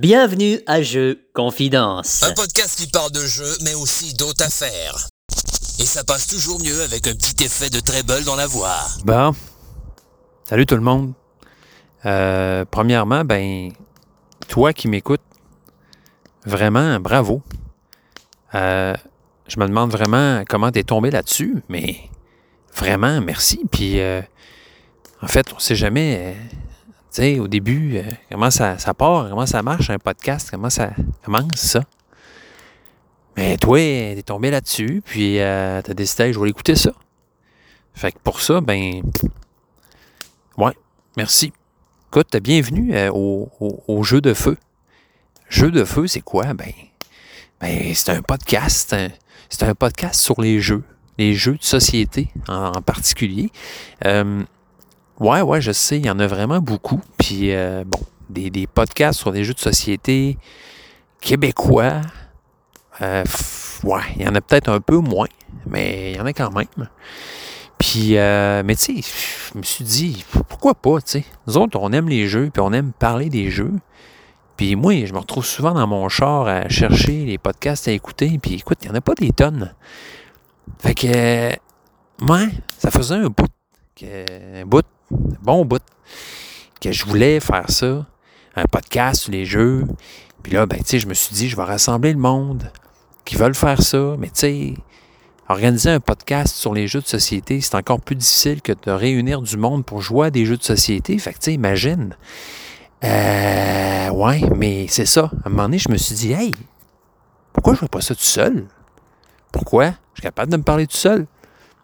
Bienvenue à Jeux Confidence. Un podcast qui parle de jeux, mais aussi d'autres affaires. Et ça passe toujours mieux avec un petit effet de treble dans la voix. Bon. Salut tout le monde. Euh, premièrement, ben, toi qui m'écoutes, vraiment, bravo. Euh, je me demande vraiment comment t'es tombé là-dessus, mais vraiment, merci. Puis, euh, en fait, on sait jamais, euh, tu sais, au début, euh, comment ça, ça part, comment ça marche un podcast, comment ça commence ça? Mais toi, t'es tombé là-dessus, puis euh, t'as décidé, je vais écouter ça. Fait que pour ça, ben, ouais, merci. Écoute, bienvenue euh, au, au- jeu de feu. Jeu de feu, c'est quoi? Ben, ben c'est un podcast. C'est un podcast sur les jeux. Les jeux de société en, en particulier. Euh, ouais, ouais, je sais, il y en a vraiment beaucoup. Puis, euh, bon, des, des podcasts sur des jeux de société québécois. euh, ouais, il y en a peut-être un peu moins, mais il y en a quand même. Puis, euh, mais tu sais, je me suis dit, pourquoi pas, tu sais? Nous autres, on aime les jeux, puis on aime parler des jeux. Puis moi, je me retrouve souvent dans mon char à chercher les podcasts à écouter. Puis écoute, il n'y en a pas des tonnes. Fait que, euh, ouais, ça faisait un bout, un bout, bon bout, que je voulais faire ça, un podcast sur les jeux. Puis là, ben, tu sais, je me suis dit, je vais rassembler le monde qui veulent faire ça. Mais tu sais, organiser un podcast sur les jeux de société, c'est encore plus difficile que de réunir du monde pour jouer à des jeux de société. Fait que, tu sais, imagine. Euh, ouais, mais c'est ça. À un moment donné, je me suis dit, hey, pourquoi je fais pas ça tout seul? Pourquoi? Je suis capable de me parler tout seul.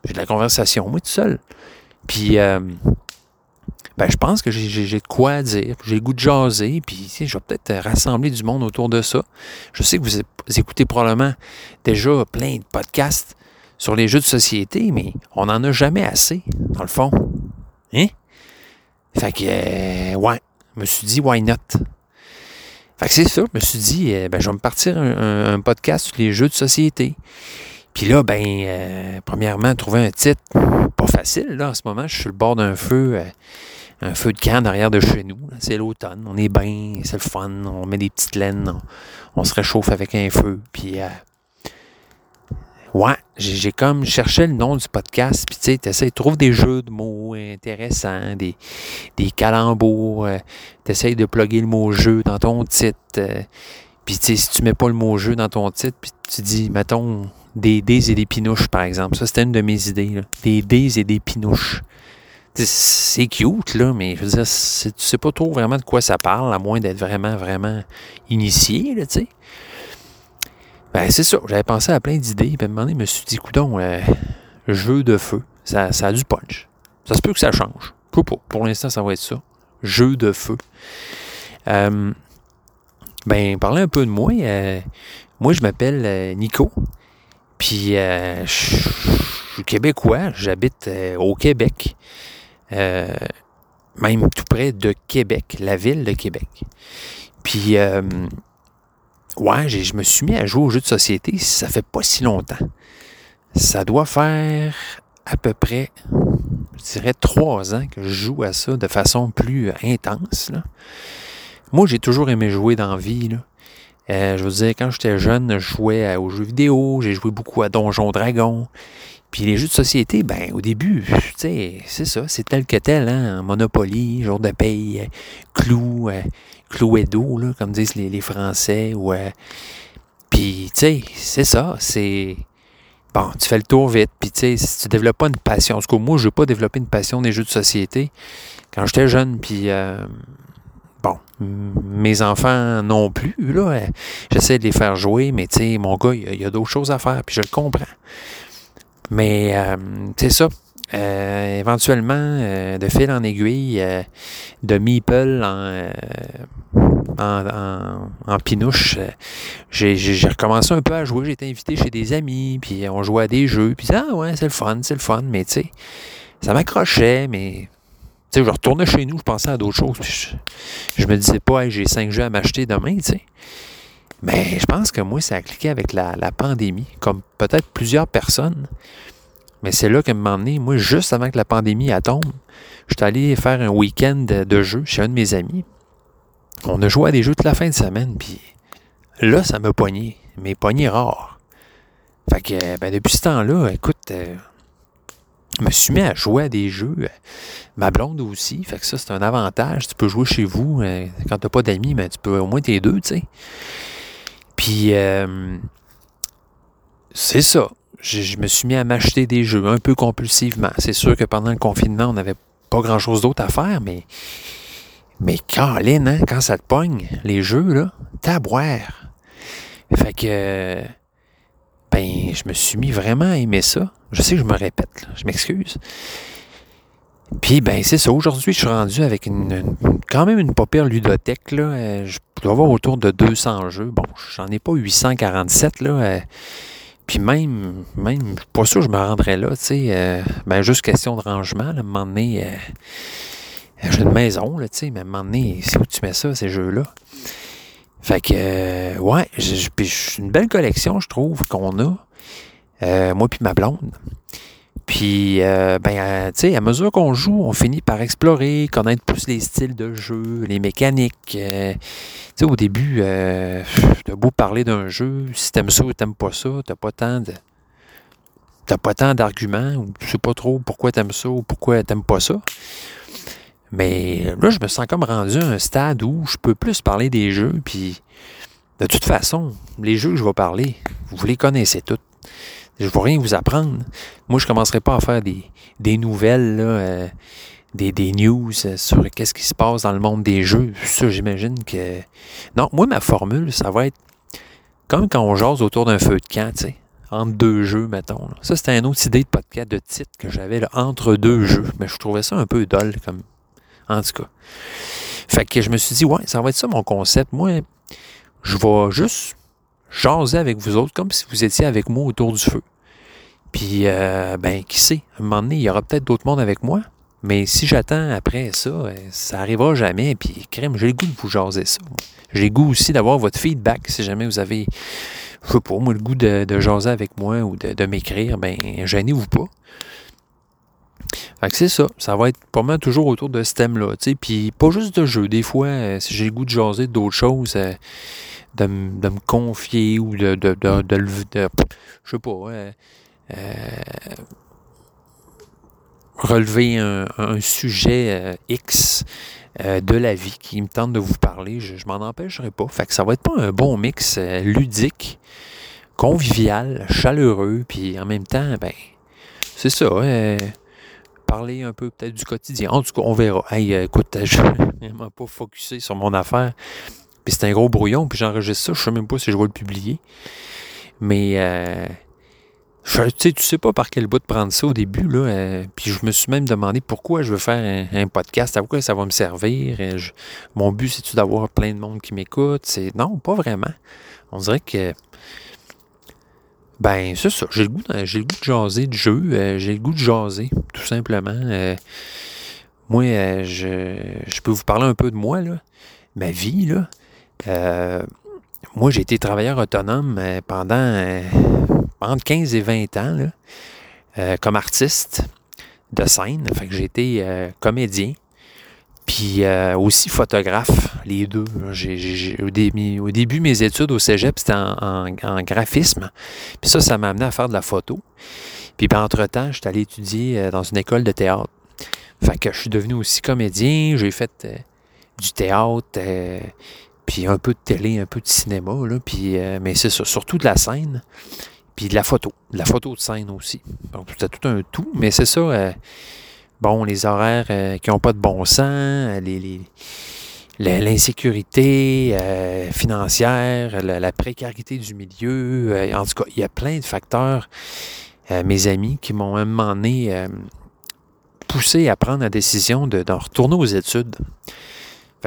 J'ai de la conversation, moi, tout seul. Puis, euh, ben, je pense que j'ai- de quoi dire. J'ai le goût de jaser. Puis, je vais peut-être rassembler du monde autour de ça. Je sais que vous, écoutez probablement déjà plein de podcasts sur les jeux de société, mais on n'en a jamais assez, dans le fond. Hein? Fait que, euh, ouais, je me suis dit, why not? Fait que c'est ça, je me suis dit, euh, ben, je vais me partir un, podcast sur les jeux de société. Puis là, ben, euh, premièrement, trouver un titre, pas facile, là, en ce moment, je suis sur le bord d'un feu, un feu de camp derrière de chez nous. C'est l'automne, on est bien, c'est le fun, on met des petites laines, on, se réchauffe avec un feu, puis... euh, Ouais, j'ai comme cherché le nom du podcast, puis tu sais, t'essayes, trouves des jeux de mots intéressants, des, des calembours, euh, t'essayes de plugger le mot jeu dans ton titre, euh, puis tu sais, si tu mets pas le mot jeu dans ton titre, puis tu dis, mettons, des dés et des pinouches, par exemple, ça c'était une de mes idées, des dés et des pinouches. C'est cute, là, mais je veux dire, tu sais pas trop vraiment de quoi ça parle, à moins d'être vraiment, vraiment initié, là, tu sais. Ben, c'est ça. J'avais pensé à plein d'idées. Puis à je me suis dit, coudon, euh, jeu de feu, ça, ça a du punch. Ça se peut que ça change. Je. Pour l'instant, ça va être ça. Jeu de feu. Euh, ben, parler un peu de moi. euh, moi, je m'appelle Nico. Puis, je suis québécois. J'habite au Québec. Euh, même tout près de Québec, la ville de Québec. Puis, euh, Ouais, je me suis mis à jouer aux jeux de société, ça fait pas si longtemps. Ça doit faire à peu près, je dirais, trois ans que je joue à ça de façon plus intense. Moi, j'ai toujours aimé jouer dans la vie. Euh, je veux dire, quand j'étais jeune, je jouais aux jeux vidéo, j'ai joué beaucoup à Donjons Dragons. Puis les jeux de société, ben au début, c'est ça, c'est tel que tel, hein, Monopoly, jour de paye, euh, Clou, euh, Cluedo, là, comme disent les, Français, ou euh, puis tu sais, c'est ça, c'est bon, tu fais le tour vite, puis tu sais, tu développes pas une passion, tout cas moi, je n'ai pas développé une passion des jeux de société quand j'étais jeune, puis euh, bon, mes enfants non plus, là, j'essaie de les faire jouer, mais tu sais, mon gars, il y a- a, d'autres choses à faire, puis je le comprends. Mais euh, c'est ça. Euh, éventuellement, euh, de fil en aiguille, de meeple en, en, pinouche, j'ai recommencé un peu à jouer. J'ai été invité chez des amis, puis on jouait à des jeux. Puis ah ouais, c'est le fun, c'est le fun. Mais tu sais, ça m'accrochait, mais tu sais, je retournais chez nous, je pensais à d'autres choses. je, je me disais pas, Hey, j'ai cinq jeux à m'acheter demain, tu sais. Mais je pense que moi, ça a cliqué avec la, pandémie, comme peut-être plusieurs personnes. Mais c'est là un moment donné, moi, juste avant que la pandémie tombe, je suis allé faire un week-end de, jeu chez un de mes amis. on a joué à des jeux toute la fin de semaine, puis là, ça m'a pogné, mais pogné rare. Fait que, ben, depuis ce temps-là, écoute, euh, je me suis mis à jouer à des jeux. euh, Ma blonde aussi, fait que ça, c'est un avantage. Tu peux jouer chez vous. euh, quand t'as pas d'amis, mais tu peux au moins t'es deux, tu sais. Puis, euh, c'est ça. Je, me suis mis à m'acheter des jeux un peu compulsivement. C'est sûr que pendant le confinement, on n'avait pas grand-chose d'autre à faire, mais... Mais Caroline, hein, quand ça te pogne, les jeux, là, t'as à boire. Fait que... Ben, je me suis mis vraiment à aimer ça. Je sais que je me répète, là, je m'excuse. Puis, ben, c'est ça. Aujourd'hui, je suis rendu avec quand même une pas pire ludothèque. Là. Euh, je dois avoir autour de 200 jeux. Bon, j'en ai pas 847. Là. euh, puis même, même, je suis pas sûr que je me rendrais là. Tu sais, euh, ben, juste question de rangement. Là, à un moment donné, j'ai une maison, là, tu sais, mais à un moment donné, c'est où tu mets ça, ces jeux-là? Fait que, euh, ouais, c'est une belle collection, je trouve, qu'on a. Moi puis ma blonde. Puis, euh, ben, euh, tu sais, à mesure qu'on joue, on finit par explorer, connaître plus les styles de jeu, les mécaniques. euh, tu sais, au début, euh, t'as beau parler d'un jeu, si t'aimes ça ou t'aimes pas ça, t'as pas tant de. T'as pas tant d'arguments, ou tu sais pas trop pourquoi t'aimes ça ou pourquoi t'aimes pas ça. Mais là, je me sens comme rendu à un stade où je peux plus parler des jeux, puis de toute façon, les jeux que je vais parler, vous les connaissez tous. Je ne vais rien vous apprendre. Moi, je ne commencerai pas à faire des, des nouvelles, euh, des, des news euh, sur qu'est-ce qui se passe dans le monde des jeux. Ça, j'imagine que... Non, moi, ma formule, ça va être comme quand on jase autour d'un feu de camp, tu sais, entre deux jeux, mettons. Ça, c'était une autre idée de podcast, de titre que j'avais, entre deux jeux. Mais je trouvais ça un peu dol, comme... En tout cas. Fait que je me suis dit, ouais, ça va être ça mon concept. Moi, je vais juste jaser avec vous autres comme si vous étiez avec moi autour du feu. Puis, euh, ben, qui sait, à un moment donné, il y aura peut-être d'autres mondes avec moi. Mais si j'attends après ça, euh, ça arrivera jamais. Puis, crème, j'ai le goût de vous jaser ça. J'ai le goût aussi d'avoir votre feedback si jamais vous avez, je sais pas, moi, le goût de, de jaser avec moi ou de, de m'écrire. Ben, gênez-vous pas. Fait que c'est ça. Ça va être pas mal toujours autour de ce thème-là. Puis pas juste de jeu. Des fois, euh, si j'ai le goût de jaser d'autres choses, euh, de, de me confier ou de, de, de, je sais pas, euh, relever un, un sujet X de la vie qui me tente de vous parler, je, je m'en empêcherai pas. Fait que ça va être pas un bon mix ludique, convivial, chaleureux, puis en même temps, ben, c'est ça. Euh, parler un peu peut-être du quotidien. En tout cas, on verra. Hey, euh, écoute, je ne vraiment pas focusé sur mon affaire. Puis c'est un gros brouillon, puis j'enregistre ça. Je sais même pas si je vais le publier. Mais euh, je, tu sais, tu sais pas par quel bout de prendre ça au début. Là, euh, puis je me suis même demandé pourquoi je veux faire un, podcast, à quoi ça va me servir. Euh, mon but, c'est-tu d'avoir plein de monde qui m'écoute? C'est Non, pas vraiment. On dirait que ben, c'est ça. J'ai le, goût de- j'ai le goût de jaser de jeu. euh, j'ai le goût de jaser, tout simplement. Euh, moi, euh, je, peux vous parler un peu de moi, là. Ma vie, là. Moi, j'ai été travailleur autonome pendant entre 15 et 20 ans, là, comme artiste de scène. Fait que j'ai été comédien. Puis euh, aussi photographe, les deux. au, début, au début, mes études au cégep, c'était en, graphisme. Puis ça, ça m'a amené à faire de la photo. Puis entre-temps, j'étais allé étudier euh, dans une école de théâtre. Fait que je suis devenu aussi comédien. J'ai fait euh, du théâtre, puis un peu de télé, un peu de cinéma. Là, puis, mais c'est ça, surtout de la scène. Puis de la photo. De la photo de scène aussi. Donc, c'était tout un tout. Mais c'est ça... bon, les horaires euh, qui n'ont pas de bon sens, euh, l'insécurité euh, financière, la, précarité du milieu. en tout cas, il y a plein de facteurs, mes amis, qui m'ont à un moment poussé à prendre la décision de, retourner aux études.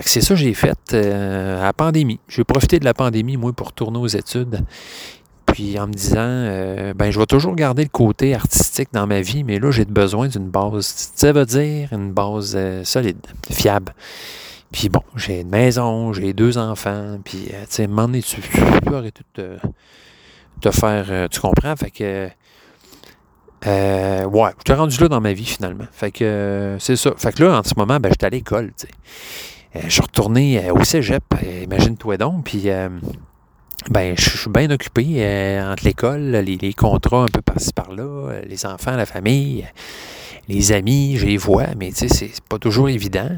C'est ça que j'ai fait à la pandémie. J'ai profité de la pandémie, moi, pour retourner aux études. Puis en me disant, euh, ben, je vais toujours garder le côté artistique dans ma vie, mais là, j'ai besoin d'une base, ça veut dire une base euh, solide, fiable. Puis bon, j'ai une maison, j'ai deux enfants, puis, euh, tu sais, moment donné, tu, peux arrêter de te, faire, euh, tu comprends? Fait que, euh, ouais, je t'ai rendu là dans ma vie, finalement. Fait que, euh, c'est ça. Fait que là, en ce moment, ben, j'étais à l'école, sais. je suis retourné au cégep, imagine-toi donc, puis ben, je suis bien occupé entre l'école, les, les, contrats un peu par-ci par-là, les enfants, la famille, les amis, je les vois, mais tu sais, c'est pas toujours évident.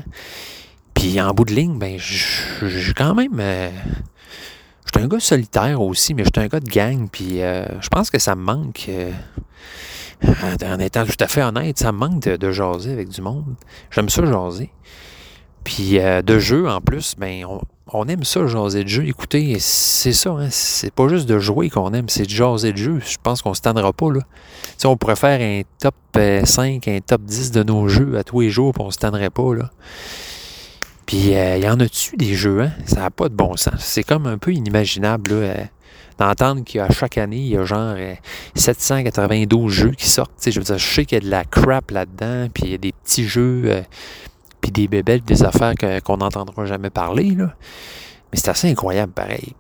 Puis en bout de ligne, ben, je quand même. Euh, je suis un gars solitaire aussi, mais je suis un gars de gang. Puis euh, je pense que ça me manque. Euh, en étant tout à fait honnête, ça me manque de, jaser avec du monde. J'aime ça jaser. Puis de jeu en plus, ben on, aime ça jaser de jeu. Écoutez, c'est ça, hein, c'est pas juste de jouer qu'on aime, c'est de jaser de jeu. Je pense qu'on se tendra pas là. sais, on pourrait faire un top 5, un top 10 de nos jeux à tous les jours, puis on se tendrait pas là. Puis, il euh, y en a-tu des jeux, hein? Ça n'a pas de bon sens. C'est comme un peu inimaginable, euh, d'entendre qu'à chaque année, il y a genre 792 euh, jeux qui sortent. je veux dire, je sais qu'il y a de la crap là-dedans, puis il y a des petits jeux, puis des bébelles, des affaires qu'on n'entendra jamais parler, là. Mais c'est assez incroyable, pareil.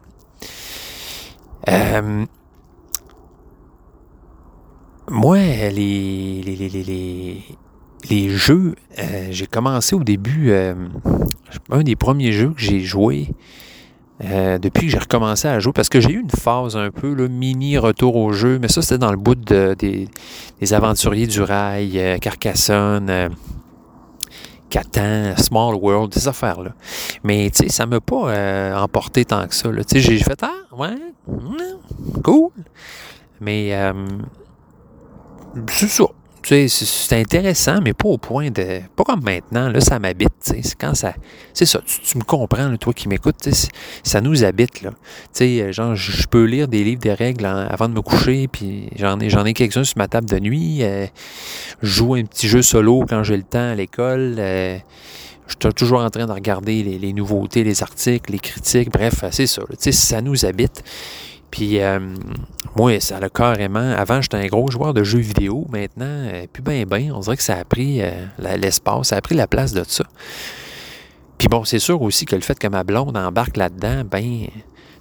moi, les, jeux, euh, j'ai commencé au début, euh, un des premiers jeux que j'ai joué euh, depuis que j'ai recommencé à jouer, parce que j'ai eu une phase un peu le mini retour au jeu, mais ça c'était dans le bout des, aventuriers du rail, Carcassonne, Catan, Small World, des affaires-là. Mais tu sais, ça ne m'a pas emporté tant que ça. Tu sais, j'ai fait Ah, ouais, hmm, cool. Mais c'est ça c'est intéressant, mais pas au point de. Pas comme maintenant, là, ça m'habite. C'est quand ça. C'est ça, tu, me comprends, toi qui m'écoutes, ça nous habite. Là. sais, genre, je peux lire des livres des règles avant de me coucher, puis j'en ai, ai quelques-uns sur ma table de nuit. Euh, je joue un petit jeu solo quand j'ai le temps à l'école. Euh, je suis toujours en train de regarder les, nouveautés, les articles, les critiques, bref, c'est ça. Ça nous habite. Puis, euh, moi, ça a carrément. Avant, j'étais un gros joueur de jeux vidéo. Maintenant, euh, plus bien, bien. On dirait que ça a pris euh, l'espace, ça a pris la place de ça. Puis bon, c'est sûr aussi que le fait que ma blonde embarque là-dedans, ben,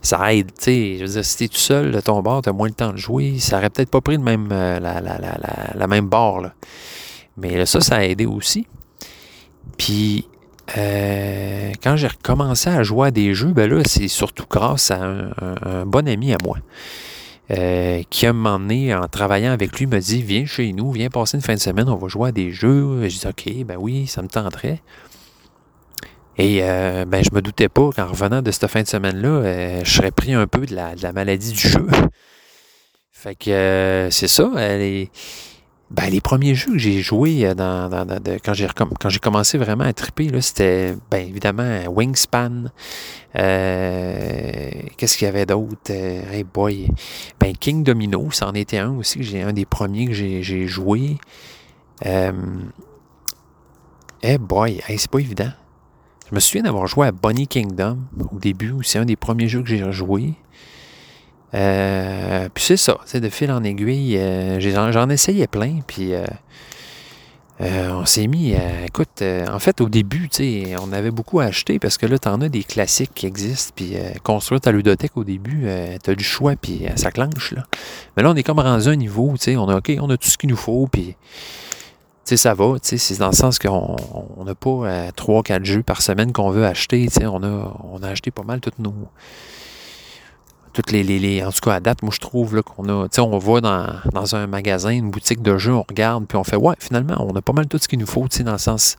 ça aide. Tu sais, je veux dire, si t'es tout seul de ton bord, t'as moins le temps de jouer. Ça aurait peut-être pas pris le même, la, la, la, la, même barre, là. Mais ça, ça a aidé aussi. Puis, euh, quand j'ai recommencé à jouer à des jeux, ben là, c'est surtout grâce à un, bon ami à moi. Euh, qui a m'emmené en travaillant avec lui, me dit Viens chez nous, viens passer une fin de semaine, on va jouer à des jeux. Je dis OK, ben oui, ça me tenterait. Et euh, ben, je me doutais pas qu'en revenant de cette fin de semaine-là, je serais pris un peu de la, maladie du jeu. Fait que c'est ça. Elle est, ben, les premiers jeux que j'ai joués euh, dans, quand j'ai commencé vraiment à triper, c'était ben, évidemment Wingspan. Euh, qu'est-ce qu'il y avait d'autre? Euh, hey boy. Ben, King Domino, c'en était un aussi, j'ai un des premiers que j'ai joué. Hey boy, c'est pas évident. Je me souviens d'avoir joué à Bonnie Kingdom au début, c'est un des premiers jeux que j'ai joué. Euh, puis c'est ça, de fil en aiguille. Euh, j'en essayais plein, puis euh, on s'est mis à. Écoute, en fait, au début, on avait beaucoup à acheter parce que là, t'en as des classiques qui existent, puis construire ta ludothèque au début, t'as du choix, puis ça clenche, là. Mais là, on est comme rendu à un niveau, on a, OK, on a tout ce qu'il nous faut, puis. Ça va, c'est dans le sens qu'on n'a pas 3-4 jeux par semaine qu'on veut acheter, on a, on a acheté pas mal toutes nos, toutes les, les, en tout cas à date, moi je trouve qu'on a, tu sais, on va dans, un magasin, une boutique de jeux, on regarde, puis on fait ouais, finalement, on a pas mal tout ce qu'il nous faut, tu sais, dans le sens,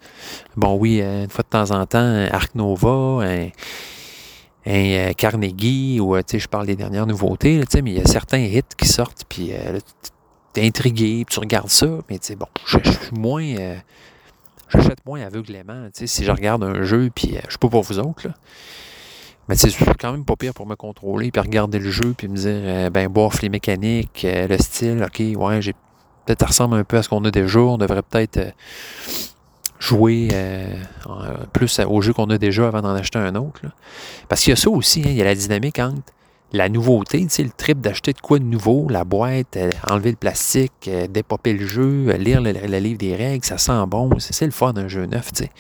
bon oui, euh, une fois de temps en temps, Arc Nova, un, euh, Carnegie, ou tu sais, je parle des dernières nouveautés, tu sais, mais il y a certains hits qui sortent, puis euh, tu es intrigué, puis tu regardes ça, mais tu sais, bon, je suis moins, j'achète moins aveuglément, tu sais, si je regarde un jeu, puis je suis pas pour vous autres, là. Mais c'est quand même pas pire pour me contrôler, puis regarder le jeu, puis me dire, euh, ben, bof les mécaniques, euh, le style, ok, ouais, j'ai peut-être ressemble un peu à ce qu'on a déjà, on devrait peut-être euh, jouer plus au jeu qu'on a déjà avant d'en acheter un autre. Parce qu'il y a ça aussi, hein, il y a la dynamique entre la nouveauté, tu sais, le trip d'acheter de quoi de nouveau, la boîte, enlever le plastique, dépoper le jeu, lire le, le, livre des règles, ça sent bon, c'est le fun d'un jeu neuf, tu sais.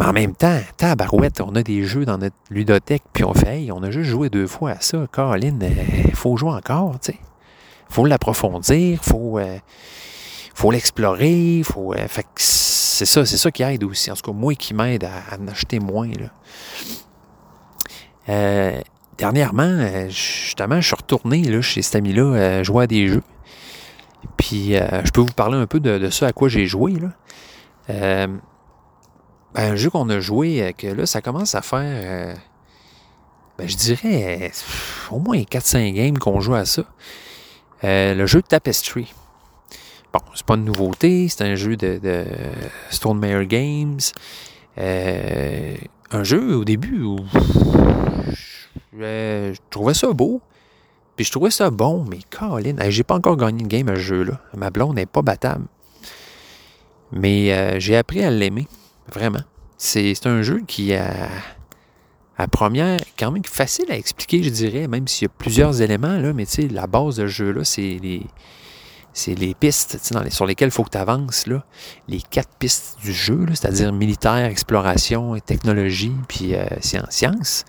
Mais en même temps, tabarouette, on a des jeux dans notre ludothèque, puis on fait, hey, on a juste joué deux fois à ça. Caroline, il euh, faut jouer encore, tu sais. faut l'approfondir, faut, euh, faut l'explorer, faut. Euh, fait c'est ça, c'est ça qui aide aussi. En tout cas, moi qui m'aide à, en acheter moins. Là. Euh, dernièrement, justement, je suis retourné là, chez cet ami-là jouer à des jeux. Puis je peux vous parler un peu de, de ça à quoi j'ai joué. Là. Ben, un jeu qu'on a joué, que là, ça commence à faire, ben, je dirais, au moins 4-5 games qu'on joue à ça. le jeu Tapestry. Bon, c'est pas une nouveauté, c'est un jeu de, de Games. Euh, un jeu au début où je, trouvais ça beau, puis je trouvais ça bon, mais Colin, j'ai pas encore gagné une game à ce jeu-là. Ma blonde n'est pas battable. Mais euh, j'ai appris à l'aimer, vraiment. C'est un jeu qui à première, quand même facile à expliquer, je dirais, même s'il y a plusieurs éléments, là, mais tu sais, la base de ce jeu-là, c'est les, c'est les pistes sur lesquelles il faut que tu avances, là, les quatre pistes du jeu, c'est-à-dire militaire, exploration, technologie, puis euh, science.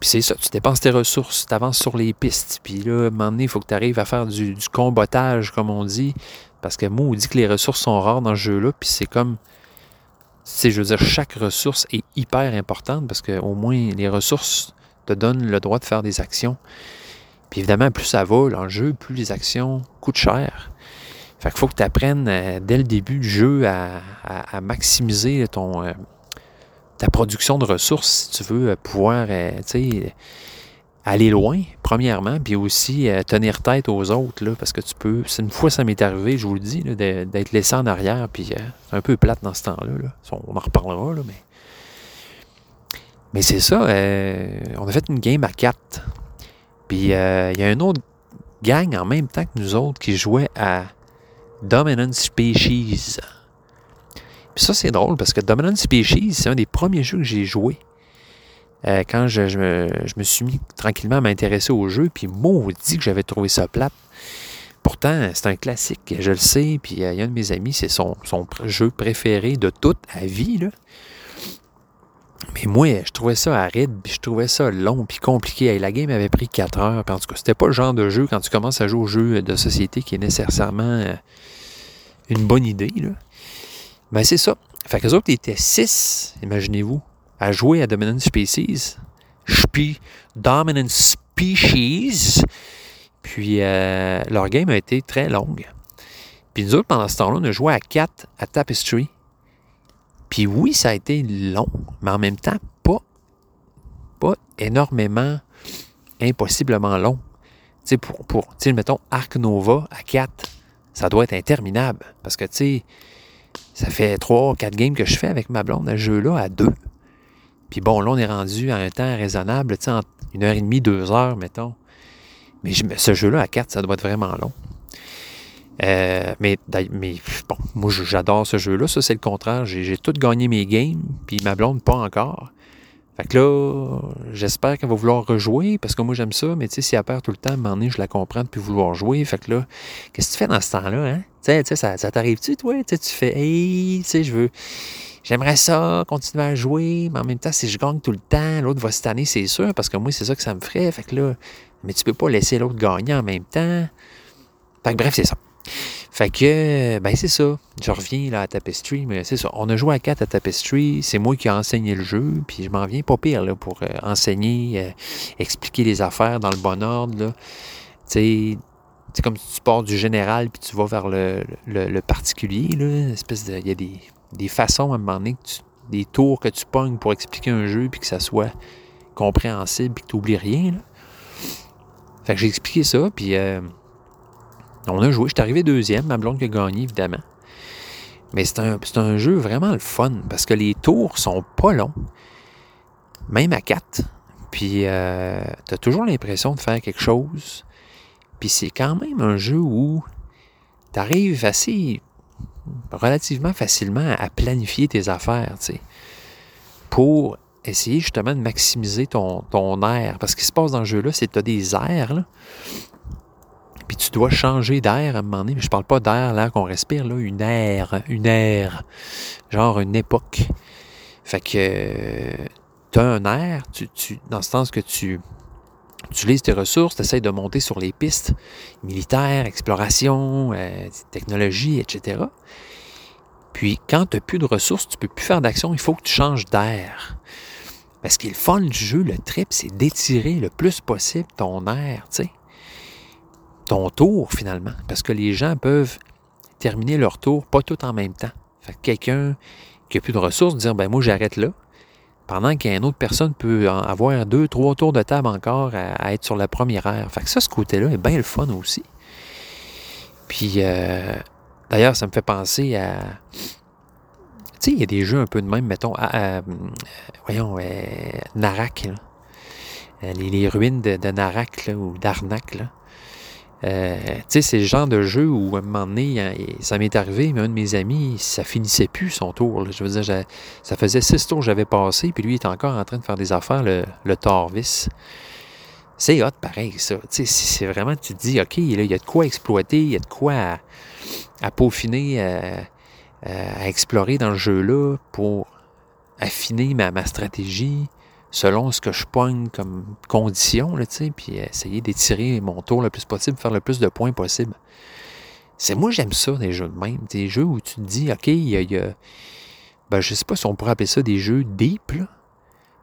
Puis c'est ça, tu dépenses tes ressources, tu avances sur les pistes, puis là, à un moment donné, il faut que tu arrives à faire du, du, combotage, comme on dit, parce que moi, on dit que les ressources sont rares dans ce jeu-là, puis c'est comme, c'est, je veux dire, chaque ressource est hyper importante, parce qu'au moins, les ressources te donnent le droit de faire des actions. Puis évidemment, plus ça va, l'enjeu, plus les actions coûtent cher. Fait qu'il faut que tu apprennes euh, dès le début du jeu à, maximiser ton, euh, ta production de ressources si tu veux euh, pouvoir aller loin, premièrement, puis aussi tenir tête aux autres, parce que tu peux. Une fois ça m'est arrivé, je vous le dis, d'être laissé en arrière, puis c'est un peu plate dans ce temps-là. On en reparlera, là, mais. Mais c'est ça, on a fait une game à 4 puis euh, il y a un autre gang en même temps que nous autres qui jouait à Dominant Species. Puis ça, c'est drôle parce que Dominant Species, c'est un des premiers jeux que j'ai joué. Euh, quand je, me, suis mis tranquillement à m'intéresser au jeu, puis maudit que j'avais trouvé ça plate. Pourtant, c'est un classique, je le sais, puis euh, il y a un de mes amis, c'est son, jeu préféré de toute la vie. Là. Mais moi, je trouvais ça aride, puis je trouvais ça long, puis compliqué. la game avait pris 4 heures. en tout cas, c'était pas le genre de jeu, quand tu commences à jouer au jeu de société, qui est nécessairement euh, une bonne idée. Là. Ben, c'est ça. Fait que les autres étaient 6, imaginez-vous, à jouer à Dominant Species. Spe Dominant Species. Puis euh, leur game a été très longue. Puis nous autres, pendant ce temps-là, on a joué à 4 à Tapestry. Puis oui, ça a été long, mais en même temps, pas, pas énormément, impossiblement long. Tu sais, pour, pour mettons, Arc Nova à 4, ça doit être interminable. Parce que, tu sais, ça fait 3 4 games que je fais avec ma blonde à jeu-là à 2. Puis bon, là, on est rendu à un temps raisonnable, tu sais, une heure et demie, deux heures, mettons. Mais ce jeu-là à 4, ça doit être vraiment long. Euh, mais, bon, moi j'adore ce jeu-là. Ça, c'est le contraire. J'ai tout gagné mes games, puis ma blonde pas encore. Fait que là, j'espère qu'elle va vouloir rejouer, parce que moi j'aime ça, mais tu sais, si elle perd tout le temps, à un je la comprends plus vouloir jouer. Fait que là, qu'est-ce que tu fais dans ce temps-là, hein? Tu sais, ça, ça t'arrive-tu, toi? tu fais, hey, tu sais, je veux. J'aimerais ça, continuer à jouer, mais en même temps, si je gagne tout le temps, l'autre va année, c'est sûr, parce que moi, c'est ça que ça me ferait. Fait que là, mais tu peux pas laisser l'autre gagner en même temps. Fait que bref, c'est ça. Fait que, ben c'est ça. Je reviens là à Tapestry, mais c'est ça. On a joué à 4 à Tapestry. C'est moi qui ai enseigné le jeu, puis je m'en viens pas pire là, pour euh, enseigner, euh, expliquer les affaires dans le bon ordre. Tu sais, c'est comme si tu pars du général puis tu vas vers le, le, particulier. Là. Espèce de, il y a des, des, façons à un moment des tours que tu pognes pour expliquer un jeu puis que ça soit compréhensible puis que tu n'oublies rien. Fait que j'ai expliqué ça, puis euh, on a joué. Je suis arrivé deuxième, ma blonde qui a gagné, évidemment. Mais c'est un, jeu vraiment le fun parce que les tours sont pas longs, même à quatre. Puis euh, tu as toujours l'impression de faire quelque chose. Puis c'est quand même un jeu où tu arrives assez relativement facilement à planifier tes affaires, tu sais, pour essayer justement de maximiser ton, air. Parce ce qui se passe dans le jeu-là, c'est que tu as des airs, puis tu dois changer d'air à un moment donné. Mais je parle pas d'air, l'air qu'on respire, là, une air, une ère, genre une époque. Fait que tu as un air, tu, tu, dans ce sens que tu utilises tes ressources, tu essaies de monter sur les pistes militaires, exploration, euh, technologie, etc. Puis quand tu n'as plus de ressources, tu ne peux plus faire d'action, il faut que tu changes d'air. Parce qu'il fun du jeu, le trip, c'est d'étirer le plus possible ton air, tu sais. Ton tour, finalement. Parce que les gens peuvent terminer leur tour pas tout en même temps. Fait que quelqu'un qui n'a plus de ressources, dire, ben moi, j'arrête là. Pendant qu'une autre personne peut avoir deux, trois tours de table encore à, être sur la première aire. Fait que ça, ce côté-là est bien le fun aussi. Puis, euh, d'ailleurs, ça me fait penser à. Tu sais, il y a des jeux un peu de même, mettons, à, voyons, euh, Narak, euh, Les, ruines de, Narak, ou d'Arnak, euh, tu sais, c'est le genre de jeu où, à un moment donné, ça m'est arrivé, mais un de mes amis, ça finissait plus son tour. Je veux dire, ça faisait six tours que j'avais passé, puis lui, il est encore en train de faire des affaires, le, le Torvis. C'est hot, pareil, ça. Tu sais, c'est vraiment, tu te dis, OK, il y a de quoi exploiter, il y a de quoi à, peaufiner, à, explorer dans le jeu-là pour affiner ma, ma stratégie selon ce que je pogne comme condition, là, puis essayer d'étirer mon tour le plus possible, faire le plus de points possible. C'est moi j'aime ça, des jeux de même. Des jeux où tu te dis, OK, il y a. ben, je sais pas si on pourrait appeler ça des jeux deep, là.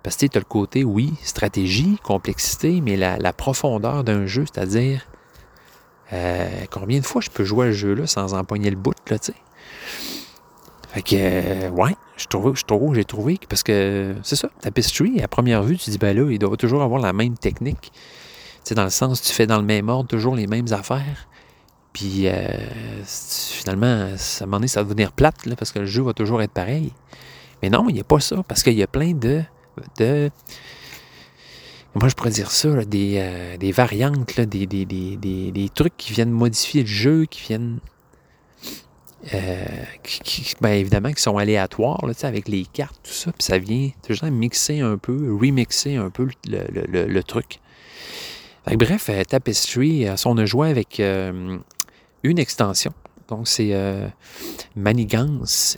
Parce que tu as le côté, oui, stratégie, complexité, mais la, profondeur d'un jeu, c'est-à-dire euh, combien de fois je peux jouer à ce jeu-là sans empoigner le bout, là, tu sais? Fait que, euh, ouais, je trouve, je trouve, j'ai trouvé, parce que c'est ça, Tapestry, à première vue, tu dis, ben là, il doit toujours avoir la même technique. Tu dans le sens, tu fais dans le même ordre toujours les mêmes affaires. Puis euh, finalement, à un moment donné, ça va devenir plate, là, parce que le jeu va toujours être pareil. Mais non, il n'y a pas ça, parce qu'il y a plein de. de moi, je pourrais dire ça, des, euh, des, variantes, des, des, des, des, trucs qui viennent modifier le jeu, qui viennent euh, qui, bien évidemment, qui sont aléatoires, là, avec les cartes, tout ça, puis ça vient toujours mixer un peu, remixer un peu le, truc. bref, euh, Tapestry, euh, on a joué avec une extension. Donc, c'est Manigance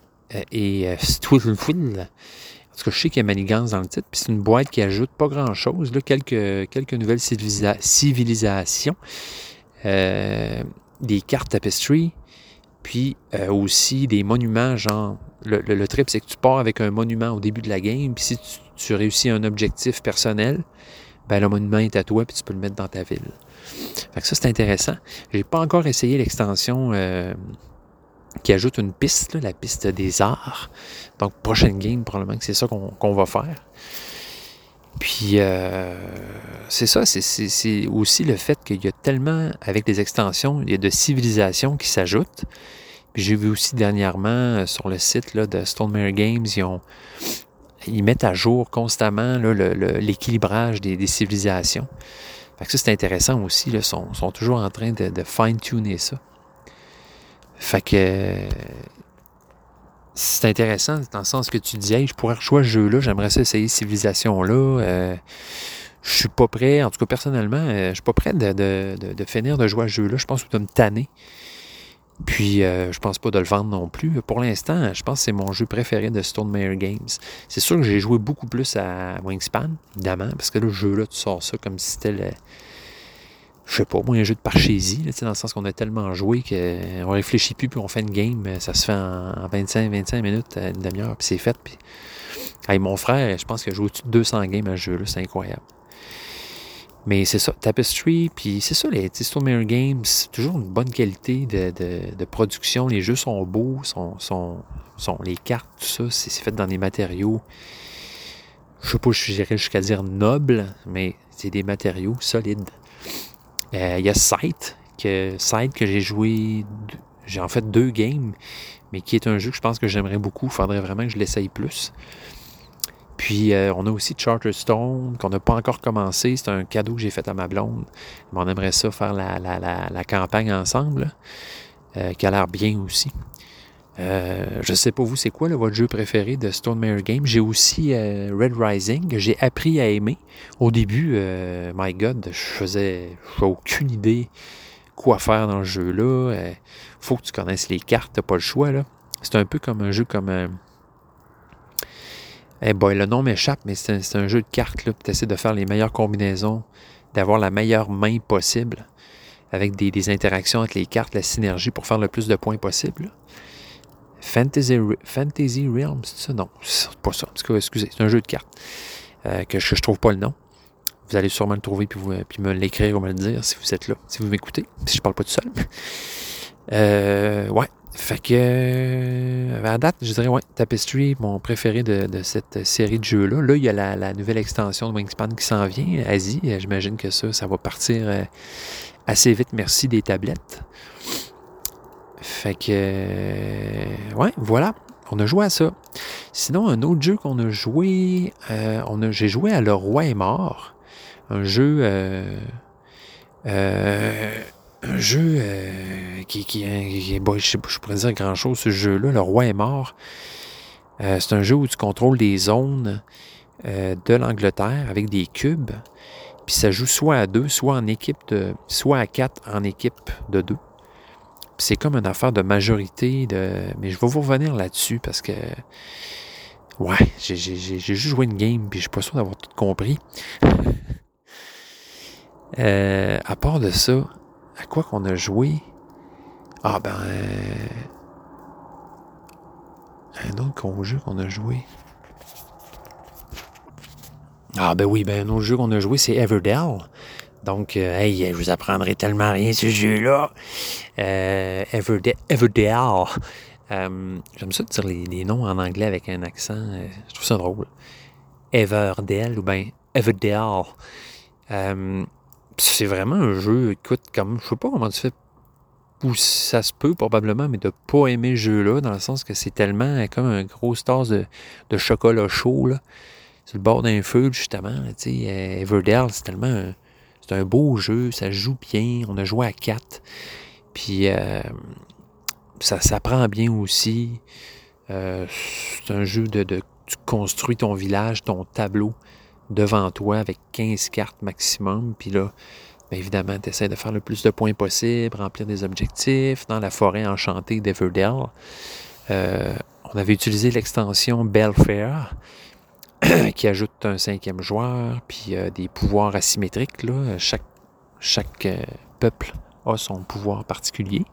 et Twiddlefiddle. En tout cas, je sais qu'il y a Manigance dans le titre, puis c'est une boîte qui ajoute pas grand-chose, quelques, quelques nouvelles civilisations, des cartes Tapestry, puis euh, aussi des monuments, genre, le, trip, c'est que tu pars avec un monument au début de la game, puis si tu, réussis un objectif personnel, ben le monument est à toi, puis tu peux le mettre dans ta ville. Fait que ça, c'est intéressant. J'ai pas encore essayé l'extension euh, qui ajoute une piste, la piste des arts. Donc, prochaine game, probablement que c'est ça qu'on va faire. Puis, euh, c'est ça, c'est aussi le fait qu'il y a tellement, avec les extensions, il y a de civilisations qui s'ajoutent. J'ai vu aussi dernièrement euh, sur le site là, de Stone Mary Games, ils, ont, ils mettent à jour constamment l'équilibrage des, civilisations. Fait que ça, c'est intéressant aussi. Ils sont, sont, toujours en train de, de fine-tuner ça. Fait que c'est intéressant dans le sens que tu dis, je pourrais rejouer ce jeu-là, j'aimerais ça essayer Civilisation-là. Euh, je suis pas prêt, en tout cas personnellement, euh, je suis pas prêt de, de, finir de jouer à ce jeu-là. Je pense que tu me tanner. Puis, euh, je pense pas de le vendre non plus. Pour l'instant, je pense que c'est mon jeu préféré de Stone Meyer Games. C'est sûr que j'ai joué beaucoup plus à Wingspan, évidemment, parce que le jeu-là, tu sors ça comme si c'était le, je sais pas, moi, un jeu de parchésie, dans le sens qu'on a tellement joué qu'on réfléchit plus, puis on fait une game, ça se fait en 25-25 minutes, une demi-heure, puis c'est fait. Puis... mon frère, je pense qu'il a joué 200 games à ce jeu-là, c'est incroyable. Mais c'est ça, Tapestry, puis c'est ça, les Stone Games, c'est toujours une bonne qualité de, production. Les jeux sont beaux, sont, sont, sont les cartes, tout ça, c'est fait dans des matériaux, je sais pas, je dirais jusqu'à dire nobles, mais c'est des matériaux solides. Euh, il y a Sight, que, Sight que j'ai joué, j'ai en fait deux games, mais qui est un jeu que je pense que j'aimerais beaucoup. Il faudrait vraiment que je l'essaye plus. Puis euh, on a aussi Charterstone qu'on n'a pas encore commencé. C'est un cadeau que j'ai fait à ma blonde. Mais on aimerait ça faire la, campagne ensemble, euh, qui a l'air bien aussi. Euh, je sais pas vous, c'est quoi votre jeu préféré de Stone Mare Game? J'ai aussi euh, Red Rising, que j'ai appris à aimer. Au début, euh, my God, je faisais aucune idée quoi faire dans le jeu-là. Faut que tu connaisses les cartes, t'as pas le choix. là. C'est un peu comme un jeu comme... Eh boy, le nom m'échappe, mais c'est un, jeu de cartes. Tu essaies de faire les meilleures combinaisons, d'avoir la meilleure main possible, avec des, des, interactions avec les cartes, la synergie pour faire le plus de points possible. Fantasy, Fantasy Realms, c'est ça? Non, c'est pas ça. En tout cas, excusez, c'est un jeu de cartes euh, que, je, ne trouve pas le nom. Vous allez sûrement le trouver puis, vous, puis me l'écrire ou me le dire si vous êtes là, si vous m'écoutez, si je parle pas tout seul. Euh, ouais, fait que, euh, à date, je dirais, ouais, Tapestry, mon préféré de, cette série de jeux-là. Là, il y a la, nouvelle extension de Wingspan qui s'en vient, Asie. J'imagine que ça, ça va partir assez vite, merci des tablettes. Fait que, euh, ouais, voilà, on a joué à ça. Sinon, un autre jeu qu'on a joué, euh, j'ai joué à Le Roi est mort. Un jeu, euh, un jeu qui, qui, bon, je, je pourrais dire grand chose, ce jeu-là, Le Roi est mort. c'est un jeu où tu contrôles des zones de l'Angleterre avec des cubes. Puis ça joue soit à deux, soit en équipe de, soit à quatre en équipe de deux. C'est comme une affaire de majorité, de... mais je vais vous revenir là-dessus parce que ouais, j'ai juste joué une game puis je suis pas sûr d'avoir tout compris. Euh, à part de ça, à quoi qu'on a joué? Ah ben un autre jeu qu'on a joué. Ah ben oui, ben un autre jeu qu'on a joué, c'est Everdell. Donc, euh, hey, je vous apprendrai tellement rien ce jeu-là. Euh, Everdell. Euh, J'aime ça dire les, noms en anglais avec un accent. Euh, je trouve ça drôle. Everdell ou bien Everdell. c'est vraiment un jeu, écoute, comme, je sais pas comment tu fais ça se peut probablement, mais de pas aimer ce jeu-là, dans le sens que c'est tellement comme un gros tasse de, de chocolat chaud, là sur le bord d'un feu, justement. Tu sais, Everdell, c'est tellement un, c'est un beau jeu, ça joue bien. On a joué à quatre. Puis euh, ça, ça prend bien aussi. Euh, c'est un jeu de, de, Tu construis ton village, ton tableau devant toi avec 15 cartes maximum. Puis là, bien évidemment, tu essaies de faire le plus de points possible, remplir des objectifs dans la forêt enchantée d'Everdell. on avait utilisé l'extension Belfair qui ajoute un cinquième joueur, puis euh, des pouvoirs asymétriques. Chaque, chaque euh, peuple a son pouvoir particulier.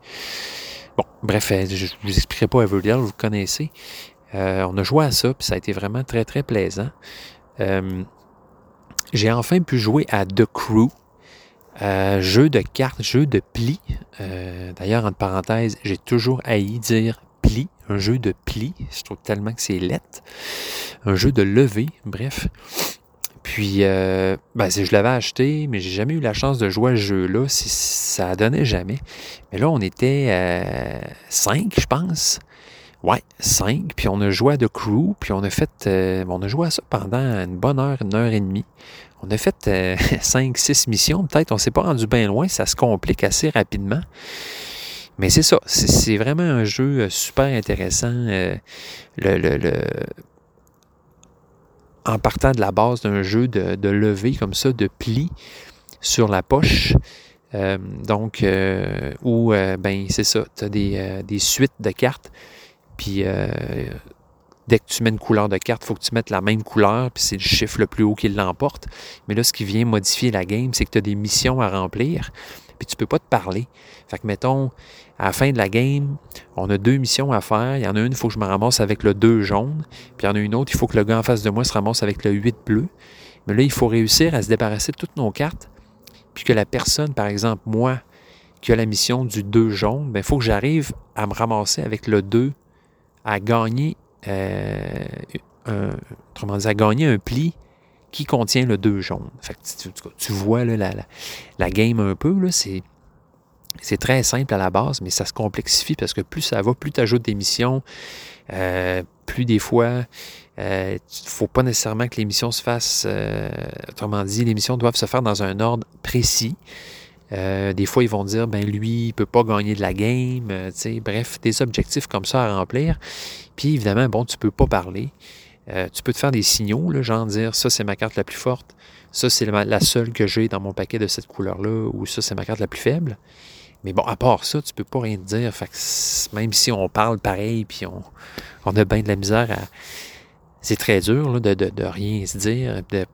Bon, bref, euh, je ne vous expliquerai pas Everdell, vous connaissez. on a joué à ça, puis ça a été vraiment très, très plaisant. J'ai enfin pu jouer à The Crew, jeu de cartes, jeu de pli. D'ailleurs, entre parenthèses, j'ai toujours haï dire pli, un jeu de pli. Je trouve tellement que c'est lettre. Un jeu de levée, bref. Puis, euh, ben, je l'avais acheté, mais j'ai jamais eu la chance de jouer à ce jeu-là. Ça donnait jamais. Mais là, on était euh, cinq, je pense. Ouais, cinq. Puis on a joué à The Crew. Puis on a fait. Euh, on a joué à ça pendant une bonne heure, une heure et demie. On a fait cinq, six missions. Peut-être, on s'est pas rendu bien loin. Ça se complique assez rapidement. Mais c'est ça, c'est vraiment un jeu euh, super intéressant. Euh, le, en partant de la base d'un jeu de, de levée comme ça, de pli sur la poche. Euh, donc, où, ben, c'est ça, tu as des, des, suites de cartes. Puis, dès que tu mets une couleur de carte, il faut que tu mettes la même couleur, puis c'est le chiffre le plus haut qui l'emporte. Mais là, ce qui vient modifier la game, c'est que tu as des missions à remplir puis tu peux pas te parler. Fait que, mettons, à la fin de la game, on a deux missions à faire. Il y en a une, il faut que je me ramasse avec le 2 jaune. Puis il y en a une autre, il faut que le gars en face de moi se ramasse avec le 8 bleu. Mais là, il faut réussir à se débarrasser de toutes nos cartes. Puis que la personne, par exemple, moi, qui a la mission du 2 jaune, il faut que j'arrive à me ramasser avec le 2, à gagner, euh, un, à gagner un pli qui contient le 2 jaune. Fait tu, vois la, game un peu, c'est, très simple à la base, mais ça se complexifie parce que plus ça va, plus tu ajoutes des missions, euh, plus des fois, il euh, ne faut pas nécessairement que les missions se fassent, euh, autrement dit, les missions doivent se faire dans un ordre précis. des fois, ils vont dire, ben lui, il peut pas gagner de la game. bref, des objectifs comme ça à remplir. Puis évidemment, bon, tu peux pas parler. Euh, tu peux te faire des signaux, genre dire ça c'est ma carte la plus forte, ça c'est la seule que j'ai dans mon paquet de cette couleur-là, ou ça c'est ma carte la plus faible. Mais bon, à part ça, tu peux pas rien te dire. Même si on parle pareil, puis on, on a bien de la misère à. C'est très dur de, de, rien se dire, de,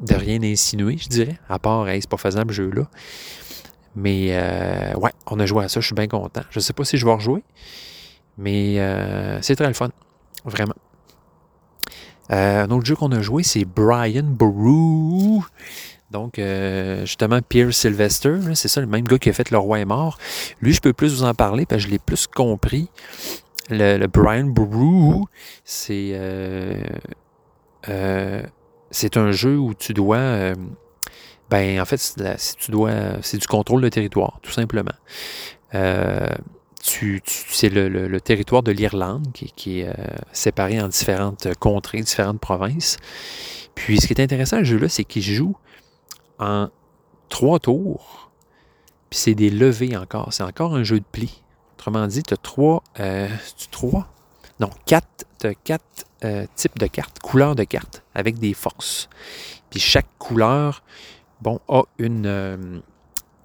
de rien insinuer, je dirais. À part, c'est pas faisable ce jeu-là. Mais euh, ouais, on a joué à ça, je suis bien content. Je sais pas si je vais rejouer. Mais c'est très le fun. Vraiment. Un autre jeu qu'on a joué, c'est Brian Boru. Donc, justement, Pierre Sylvester, c'est ça, le même gars qui a fait Le Roi est mort. Lui, je peux plus vous en parler parce que je l'ai plus compris. Le, Brian Boru, c'est c'est un jeu où tu dois. Euh, ben, en fait, tu dois, c'est du contrôle de territoire, tout simplement. Euh, c'est le, territoire de l'Irlande qui, est euh, séparé en différentes contrées, différentes provinces. Puis, ce qui est intéressant à ce jeu-là, c'est qu'il joue en trois tours. Puis, c'est des levées encore. C'est encore un jeu de pli. Autrement dit, tu as trois, trois, non, quatre, as quatre euh, type de carte, couleur de carte, avec des forces. Puis chaque couleur, bon, a une, euh,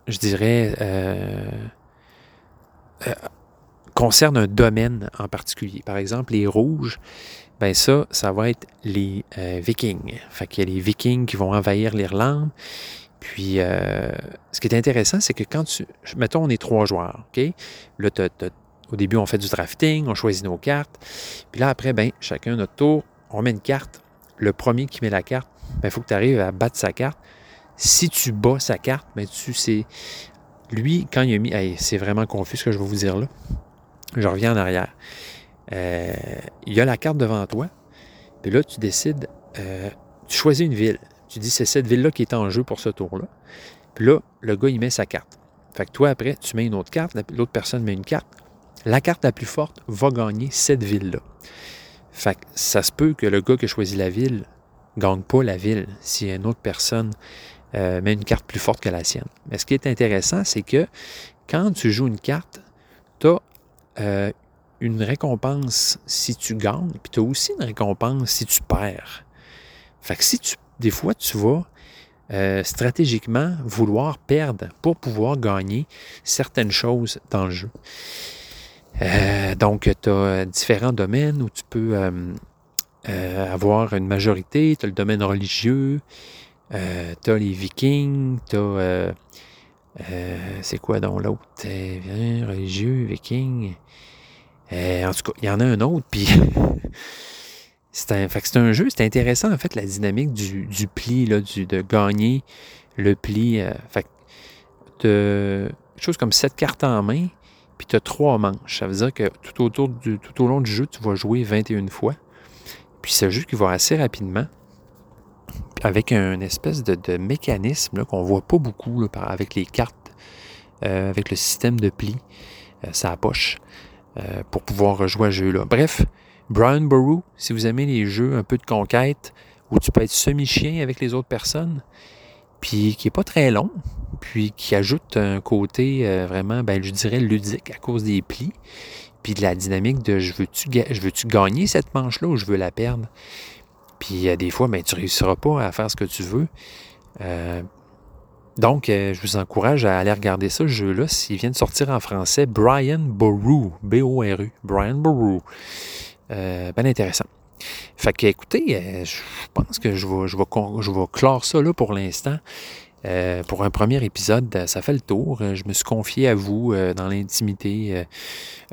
je dirais, euh, concerne un domaine en particulier. Par exemple, les rouges, ben ça, ça va être les Vikings. Fait qu'il y a les Vikings qui vont envahir l'Irlande. Puis, ce qui est intéressant, c'est que quand tu. Mettons, on est trois joueurs, OK? Là, au début, on fait du drafting, on choisit nos cartes. Puis là, après, ben, chacun notre tour, on met une carte. Le premier qui met la carte, il ben, faut que tu arrives à battre sa carte. Si tu bats sa carte, ben, tu sais. Lui, quand il a mis. c'est vraiment confus ce que je vais vous dire là. Je reviens en arrière. Euh, il y a la carte devant toi. Puis là, tu décides. Euh, tu choisis une ville. Tu dis c'est cette ville-là qui est en jeu pour ce tour-là. Puis là, le gars, il met sa carte. Fait que toi, après, tu mets une autre carte, l'autre personne met une carte la carte la plus forte va gagner cette ville-là. Fait que ça se peut que le gars qui a choisi la ville gagne pas la ville si une autre personne euh, met une carte plus forte que la sienne. Mais ce qui est intéressant, c'est que quand tu joues une carte, tu as euh, une récompense si tu gagnes, puis tu as aussi une récompense si tu perds. Fait que si tu, des fois, tu vas euh, stratégiquement vouloir perdre pour pouvoir gagner certaines choses dans le jeu. Donc, tu as différents domaines où tu peux avoir une majorité. Tu as le domaine religieux, tu as les vikings, tu as... c'est quoi dans l'autre? religieux, viking. en tout cas, il y en a un autre, puis... c'est un, un jeu, c'est intéressant, en fait, la dynamique du, pli, là, du, de gagner le pli. fait de, chose comme sept cartes en main, puis tu as trois manches. Ça veut dire que tout, autour du, tout au long du jeu, tu vas jouer 21 fois. Puis c'est un jeu qui va assez rapidement, avec un espèce de, mécanisme qu'on voit pas beaucoup avec les cartes, euh, avec le système de pli, euh, sa poche, euh, pour pouvoir jouer à ce jeu-là. Bref, Brian Boru, si vous aimez les jeux un peu de conquête, où tu peux être semi-chien avec les autres personnes, puis qui n'est pas très long, puis qui ajoute un côté euh, vraiment, ben, je dirais, ludique à cause des plis, puis de la dynamique de je veux-tu, je veux-tu gagner cette manche-là ou je veux la perdre? Puis euh, des fois, ben, tu ne réussiras pas à faire ce que tu veux. Euh, donc, je vous encourage à aller regarder ça, ce jeu-là, s'il vient de sortir en français. Brian Boru, B-O-R-U, Brian Boru. ben intéressant. Fait que, écoutez, je pense que je vais, clore ça là pour l'instant. Euh, pour un premier épisode, ça fait le tour. Euh, je me suis confié à vous euh, dans l'intimité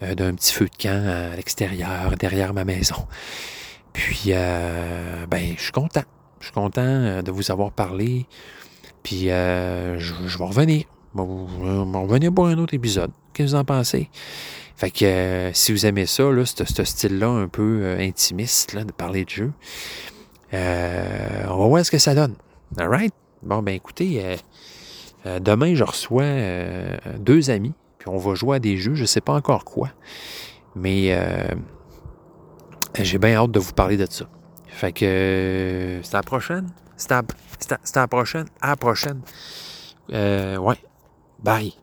d'un petit feu de camp à l'extérieur, derrière ma maison. Puis, ben, je suis content. Je suis content de vous avoir parlé. Puis, je, vais revenir. Je vais revenir pour un autre épisode. Qu'est-ce que vous en pensez? Fait que si vous aimez ça, là, ce, style-là un peu intimiste, là, de parler de jeu, on va voir ce que ça donne. Alright? Bon, ben écoutez, euh, euh, demain, je reçois euh, deux amis, puis on va jouer à des jeux, je ne sais pas encore quoi, mais j'ai bien hâte de vous parler de ça. Fait que c'est à la prochaine? C'est à, la prochaine. À la prochaine. ouais. Bye.